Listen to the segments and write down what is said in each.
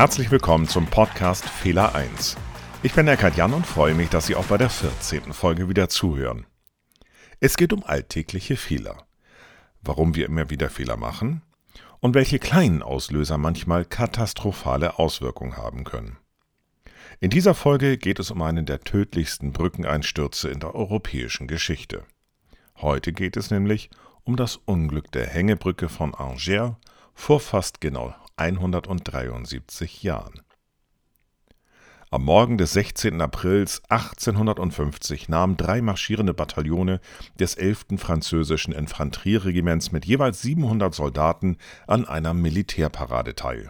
Herzlich willkommen zum Podcast Fehler 1. Ich bin Eckhard Jan und freue mich, dass Sie auch bei der 14. Folge wieder zuhören. Es geht um alltägliche Fehler. Warum wir immer wieder Fehler machen und welche kleinen Auslöser manchmal katastrophale Auswirkungen haben können. In dieser Folge geht es um einen der tödlichsten Brückeneinstürze in der europäischen Geschichte. Heute geht es nämlich um das Unglück der Hängebrücke von Angers vor fast genau 173 Jahren. Am Morgen des 16. Aprils 1850 nahmen drei marschierende Bataillone des 11. französischen Infanterieregiments mit jeweils 700 Soldaten an einer Militärparade teil.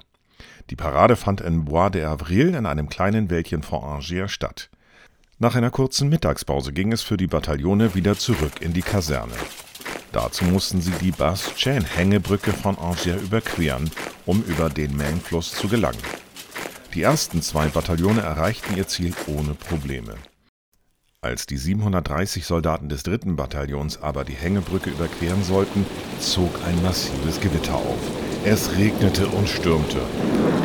Die Parade fand in Bois de Avril in einem kleinen Wäldchen vor Angers statt. Nach einer kurzen Mittagspause ging es für die Bataillone wieder zurück in die Kaserne. Dazu mussten sie die Bastien-Hängebrücke von Angers überqueren, um über den Main-Fluss zu gelangen. Die ersten zwei Bataillone erreichten ihr Ziel ohne Probleme. Als die 730 Soldaten des dritten Bataillons aber die Hängebrücke überqueren sollten, zog ein massives Gewitter auf. Es regnete und stürmte.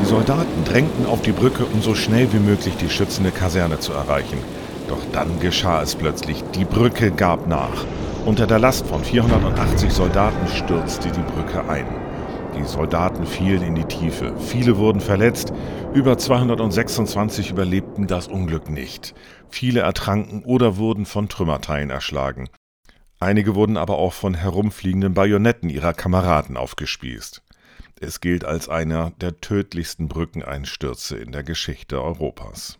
Die Soldaten drängten auf die Brücke, um so schnell wie möglich die schützende Kaserne zu erreichen. Doch dann geschah es plötzlich. Die Brücke gab nach. Unter der Last von 480 Soldaten stürzte die Brücke ein. Die Soldaten fielen in die Tiefe, viele wurden verletzt, über 226 überlebten das Unglück nicht. Viele ertranken oder wurden von Trümmerteilen erschlagen. Einige wurden aber auch von herumfliegenden Bajonetten ihrer Kameraden aufgespießt. Es gilt als einer der tödlichsten Brückeneinstürze in der Geschichte Europas.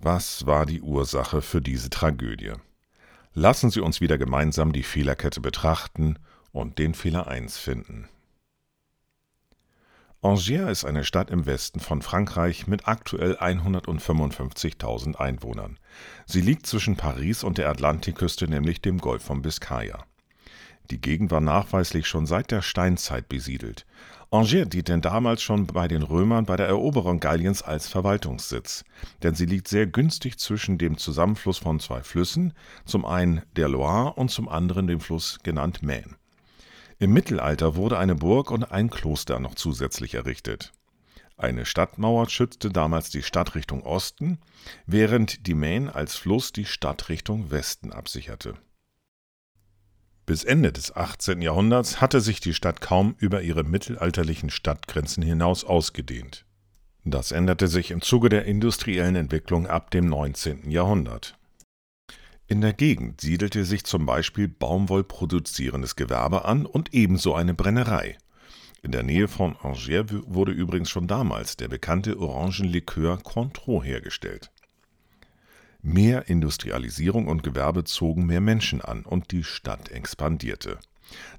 Was war die Ursache für diese Tragödie? Lassen Sie uns wieder gemeinsam die Fehlerkette betrachten und den Fehler 1 finden. Angers ist eine Stadt im Westen von Frankreich mit aktuell 155.000 Einwohnern. Sie liegt zwischen Paris und der Atlantikküste, nämlich dem Golf von Biscaya. Die Gegend war nachweislich schon seit der Steinzeit besiedelt. Angers diente damals schon bei den Römern bei der Eroberung Galliens als Verwaltungssitz, denn sie liegt sehr günstig zwischen dem Zusammenfluss von zwei Flüssen, zum einen der Loire und zum anderen dem Fluss genannt Maine. Im Mittelalter wurde eine Burg und ein Kloster noch zusätzlich errichtet. Eine Stadtmauer schützte damals die Stadt Richtung Osten, während die Maine als Fluss die Stadt Richtung Westen absicherte bis Ende des 18. Jahrhunderts hatte sich die Stadt kaum über ihre mittelalterlichen Stadtgrenzen hinaus ausgedehnt. Das änderte sich im Zuge der industriellen Entwicklung ab dem 19. Jahrhundert. In der Gegend siedelte sich zum Beispiel baumwollproduzierendes Gewerbe an und ebenso eine Brennerei. In der Nähe von Angers wurde übrigens schon damals der bekannte Orangenlikör Cointreau hergestellt. Mehr Industrialisierung und Gewerbe zogen mehr Menschen an und die Stadt expandierte.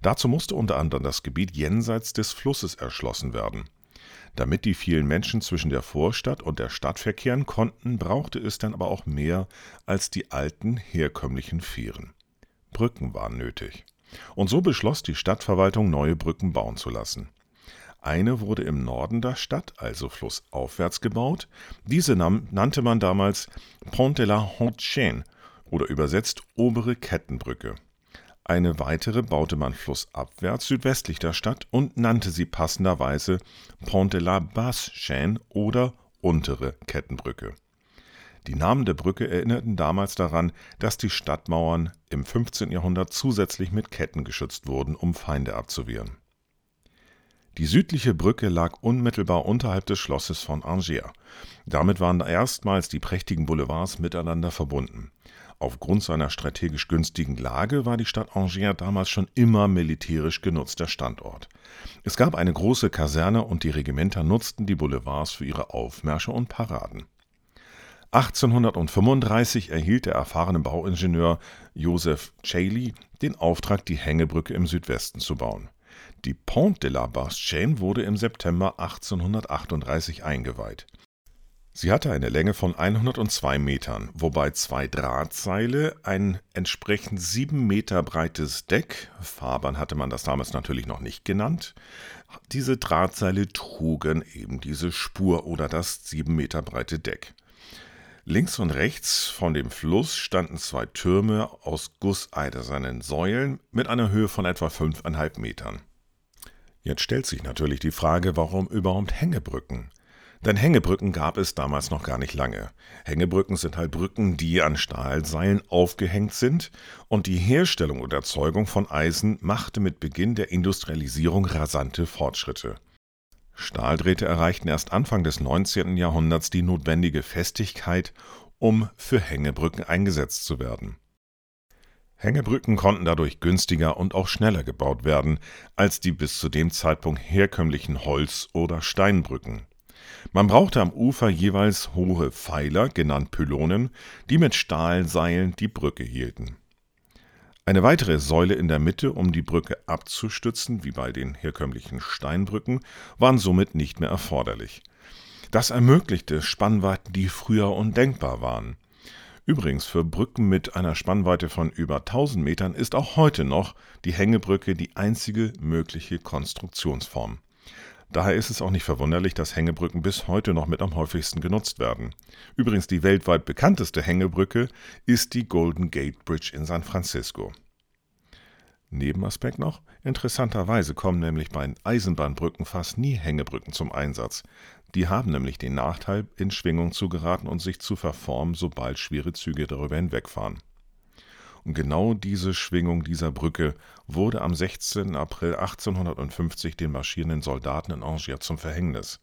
Dazu musste unter anderem das Gebiet jenseits des Flusses erschlossen werden. Damit die vielen Menschen zwischen der Vorstadt und der Stadt verkehren konnten, brauchte es dann aber auch mehr als die alten herkömmlichen Fähren. Brücken waren nötig. Und so beschloss die Stadtverwaltung, neue Brücken bauen zu lassen. Eine wurde im Norden der Stadt, also flussaufwärts gebaut. Diese nannte man damals Pont de la Haute Chaîne oder übersetzt obere Kettenbrücke. Eine weitere baute man flussabwärts südwestlich der Stadt und nannte sie passenderweise Pont de la Basse Chaîne oder untere Kettenbrücke. Die Namen der Brücke erinnerten damals daran, dass die Stadtmauern im 15. Jahrhundert zusätzlich mit Ketten geschützt wurden, um Feinde abzuwehren. Die südliche Brücke lag unmittelbar unterhalb des Schlosses von Angers. Damit waren erstmals die prächtigen Boulevards miteinander verbunden. Aufgrund seiner strategisch günstigen Lage war die Stadt Angers damals schon immer militärisch genutzter Standort. Es gab eine große Kaserne und die Regimenter nutzten die Boulevards für ihre Aufmärsche und Paraden. 1835 erhielt der erfahrene Bauingenieur Joseph Cayley den Auftrag, die Hängebrücke im Südwesten zu bauen. Die Pont de la Bastchaine wurde im September 1838 eingeweiht. Sie hatte eine Länge von 102 Metern, wobei zwei Drahtseile ein entsprechend sieben Meter breites Deck, Fahrbahn hatte man das damals natürlich noch nicht genannt, diese Drahtseile trugen eben diese Spur oder das sieben Meter breite Deck. Links und rechts von dem Fluss standen zwei Türme aus gusseisernen Säulen mit einer Höhe von etwa fünfeinhalb Metern. Jetzt stellt sich natürlich die Frage, warum überhaupt Hängebrücken? Denn Hängebrücken gab es damals noch gar nicht lange. Hängebrücken sind halt Brücken, die an Stahlseilen aufgehängt sind und die Herstellung und Erzeugung von Eisen machte mit Beginn der Industrialisierung rasante Fortschritte. Stahldrähte erreichten erst Anfang des 19. Jahrhunderts die notwendige Festigkeit, um für Hängebrücken eingesetzt zu werden. Hängebrücken konnten dadurch günstiger und auch schneller gebaut werden als die bis zu dem Zeitpunkt herkömmlichen Holz- oder Steinbrücken. Man brauchte am Ufer jeweils hohe Pfeiler, genannt Pylonen, die mit Stahlseilen die Brücke hielten. Eine weitere Säule in der Mitte, um die Brücke abzustützen, wie bei den herkömmlichen Steinbrücken, waren somit nicht mehr erforderlich. Das ermöglichte Spannweiten, die früher undenkbar waren. Übrigens, für Brücken mit einer Spannweite von über 1000 Metern ist auch heute noch die Hängebrücke die einzige mögliche Konstruktionsform. Daher ist es auch nicht verwunderlich, dass Hängebrücken bis heute noch mit am häufigsten genutzt werden. Übrigens die weltweit bekannteste Hängebrücke ist die Golden Gate Bridge in San Francisco. Nebenaspekt noch, interessanterweise kommen nämlich bei Eisenbahnbrücken fast nie Hängebrücken zum Einsatz. Die haben nämlich den Nachteil, in Schwingung zu geraten und sich zu verformen, sobald schwere Züge darüber hinwegfahren. Und genau diese Schwingung dieser Brücke wurde am 16. April 1850 den marschierenden Soldaten in Angers zum Verhängnis.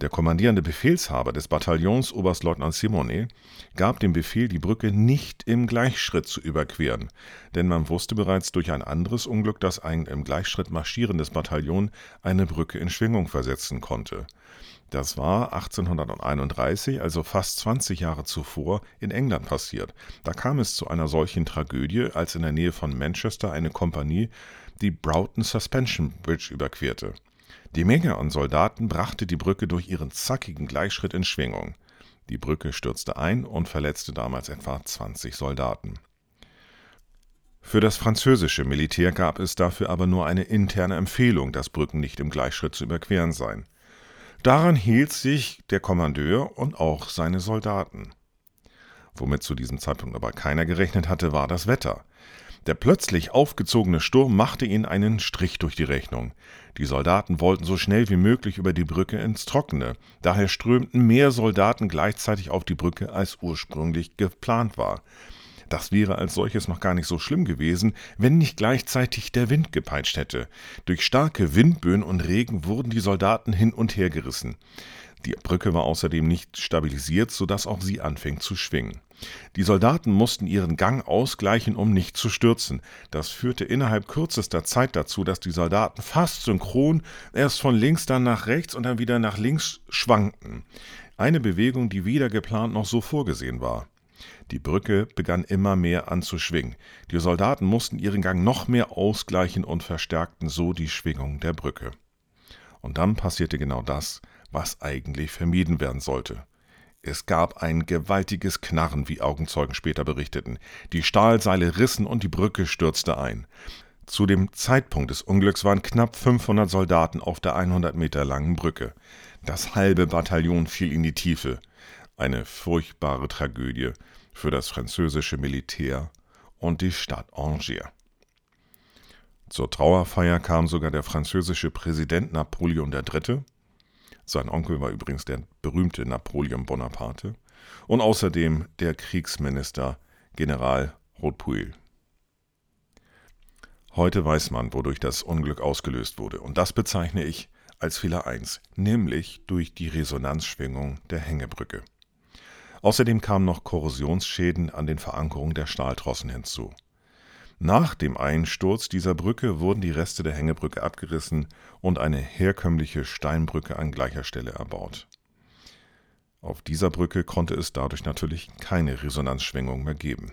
Der kommandierende Befehlshaber des Bataillons, Oberstleutnant Simonet, gab den Befehl, die Brücke nicht im Gleichschritt zu überqueren, denn man wusste bereits durch ein anderes Unglück, dass ein im Gleichschritt marschierendes Bataillon eine Brücke in Schwingung versetzen konnte. Das war 1831, also fast 20 Jahre zuvor, in England passiert. Da kam es zu einer solchen Tragödie, als in der Nähe von Manchester eine Kompanie die Broughton Suspension Bridge überquerte. Die Menge an Soldaten brachte die Brücke durch ihren zackigen Gleichschritt in Schwingung. Die Brücke stürzte ein und verletzte damals etwa 20 Soldaten. Für das französische Militär gab es dafür aber nur eine interne Empfehlung, dass Brücken nicht im Gleichschritt zu überqueren seien. Daran hielt sich der Kommandeur und auch seine Soldaten. Womit zu diesem Zeitpunkt aber keiner gerechnet hatte, war das Wetter. Der plötzlich aufgezogene Sturm machte ihnen einen Strich durch die Rechnung. Die Soldaten wollten so schnell wie möglich über die Brücke ins Trockene. Daher strömten mehr Soldaten gleichzeitig auf die Brücke, als ursprünglich geplant war. Das wäre als solches noch gar nicht so schlimm gewesen, wenn nicht gleichzeitig der Wind gepeitscht hätte. Durch starke Windböen und Regen wurden die Soldaten hin und her gerissen. Die Brücke war außerdem nicht stabilisiert, sodass auch sie anfing zu schwingen. Die Soldaten mussten ihren Gang ausgleichen, um nicht zu stürzen. Das führte innerhalb kürzester Zeit dazu, dass die Soldaten fast synchron erst von links dann nach rechts und dann wieder nach links schwankten. Eine Bewegung, die weder geplant noch so vorgesehen war. Die Brücke begann immer mehr an zu schwingen. Die Soldaten mussten ihren Gang noch mehr ausgleichen und verstärkten so die Schwingung der Brücke. Und dann passierte genau das, was eigentlich vermieden werden sollte. Es gab ein gewaltiges Knarren, wie Augenzeugen später berichteten. Die Stahlseile rissen und die Brücke stürzte ein. Zu dem Zeitpunkt des Unglücks waren knapp 500 Soldaten auf der 100 Meter langen Brücke. Das halbe Bataillon fiel in die Tiefe. Eine furchtbare Tragödie für das französische Militär und die Stadt Angers. Zur Trauerfeier kam sogar der französische Präsident Napoleon III., sein Onkel war übrigens der berühmte Napoleon Bonaparte. Und außerdem der Kriegsminister General Rotpuil. Heute weiß man, wodurch das Unglück ausgelöst wurde. Und das bezeichne ich als Fehler 1, nämlich durch die Resonanzschwingung der Hängebrücke. Außerdem kamen noch Korrosionsschäden an den Verankerungen der Stahltrossen hinzu. Nach dem Einsturz dieser Brücke wurden die Reste der Hängebrücke abgerissen und eine herkömmliche Steinbrücke an gleicher Stelle erbaut. Auf dieser Brücke konnte es dadurch natürlich keine Resonanzschwingung mehr geben.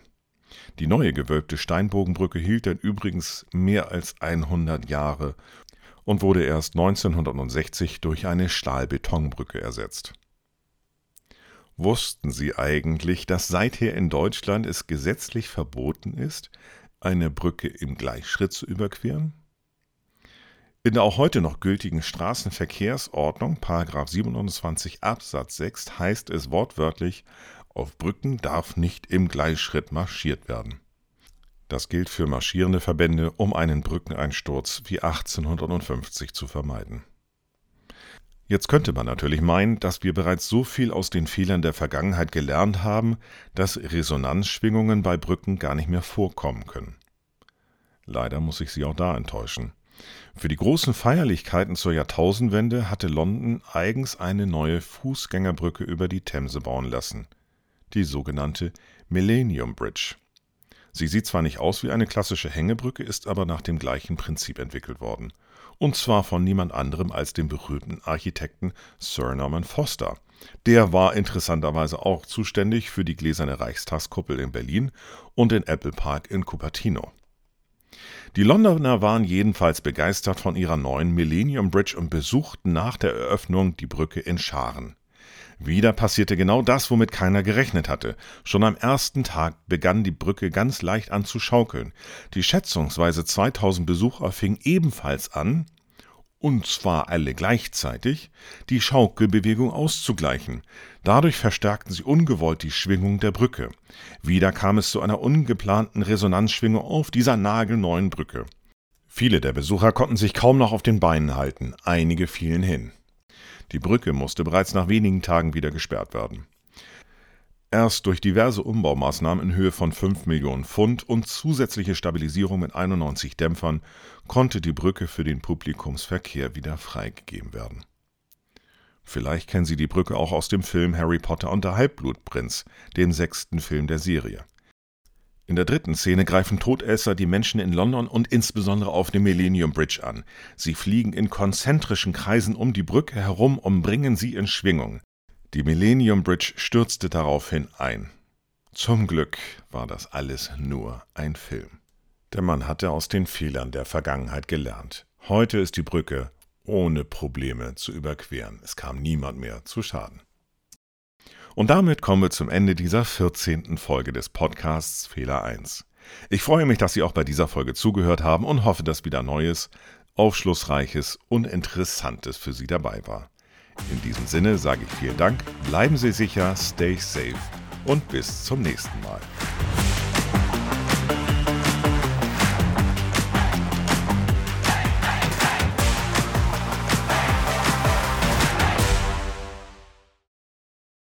Die neue gewölbte Steinbogenbrücke hielt dann übrigens mehr als 100 Jahre und wurde erst 1960 durch eine Stahlbetonbrücke ersetzt. Wussten Sie eigentlich, dass seither in Deutschland es gesetzlich verboten ist, eine Brücke im Gleichschritt zu überqueren? In der auch heute noch gültigen Straßenverkehrsordnung, 27 Absatz 6, heißt es wortwörtlich, auf Brücken darf nicht im Gleichschritt marschiert werden. Das gilt für marschierende Verbände, um einen Brückeneinsturz wie 1850 zu vermeiden. Jetzt könnte man natürlich meinen, dass wir bereits so viel aus den Fehlern der Vergangenheit gelernt haben, dass Resonanzschwingungen bei Brücken gar nicht mehr vorkommen können. Leider muss ich Sie auch da enttäuschen. Für die großen Feierlichkeiten zur Jahrtausendwende hatte London eigens eine neue Fußgängerbrücke über die Themse bauen lassen, die sogenannte Millennium Bridge. Sie sieht zwar nicht aus wie eine klassische Hängebrücke, ist aber nach dem gleichen Prinzip entwickelt worden – und zwar von niemand anderem als dem berühmten Architekten Sir Norman Foster. Der war interessanterweise auch zuständig für die gläserne Reichstagskuppel in Berlin und den Apple Park in Cupertino. Die Londoner waren jedenfalls begeistert von ihrer neuen Millennium Bridge und besuchten nach der Eröffnung die Brücke in Scharen. Wieder passierte genau das, womit keiner gerechnet hatte. Schon am ersten Tag begann die Brücke ganz leicht an zu schaukeln. Die schätzungsweise 2000 Besucher fingen ebenfalls an, und zwar alle gleichzeitig, die Schaukelbewegung auszugleichen. Dadurch verstärkten sie ungewollt die Schwingung der Brücke. Wieder kam es zu einer ungeplanten Resonanzschwingung auf dieser nagelneuen Brücke. Viele der Besucher konnten sich kaum noch auf den Beinen halten, einige fielen hin. Die Brücke musste bereits nach wenigen Tagen wieder gesperrt werden. Erst durch diverse Umbaumaßnahmen in Höhe von 5 Millionen Pfund und zusätzliche Stabilisierung mit 91 Dämpfern konnte die Brücke für den Publikumsverkehr wieder freigegeben werden. Vielleicht kennen Sie die Brücke auch aus dem Film Harry Potter und der Halbblutprinz, dem sechsten Film der Serie. In der dritten Szene greifen Todesser die Menschen in London und insbesondere auf dem Millennium Bridge an. Sie fliegen in konzentrischen Kreisen um die Brücke herum und bringen sie in Schwingung. Die Millennium Bridge stürzte daraufhin ein. Zum Glück war das alles nur ein Film. Der Mann hatte aus den Fehlern der Vergangenheit gelernt. Heute ist die Brücke ohne Probleme zu überqueren. Es kam niemand mehr zu Schaden. Und damit kommen wir zum Ende dieser 14. Folge des Podcasts Fehler 1. Ich freue mich, dass Sie auch bei dieser Folge zugehört haben und hoffe, dass wieder Neues, Aufschlussreiches und Interessantes für Sie dabei war. In diesem Sinne sage ich vielen Dank, bleiben Sie sicher, stay safe und bis zum nächsten Mal.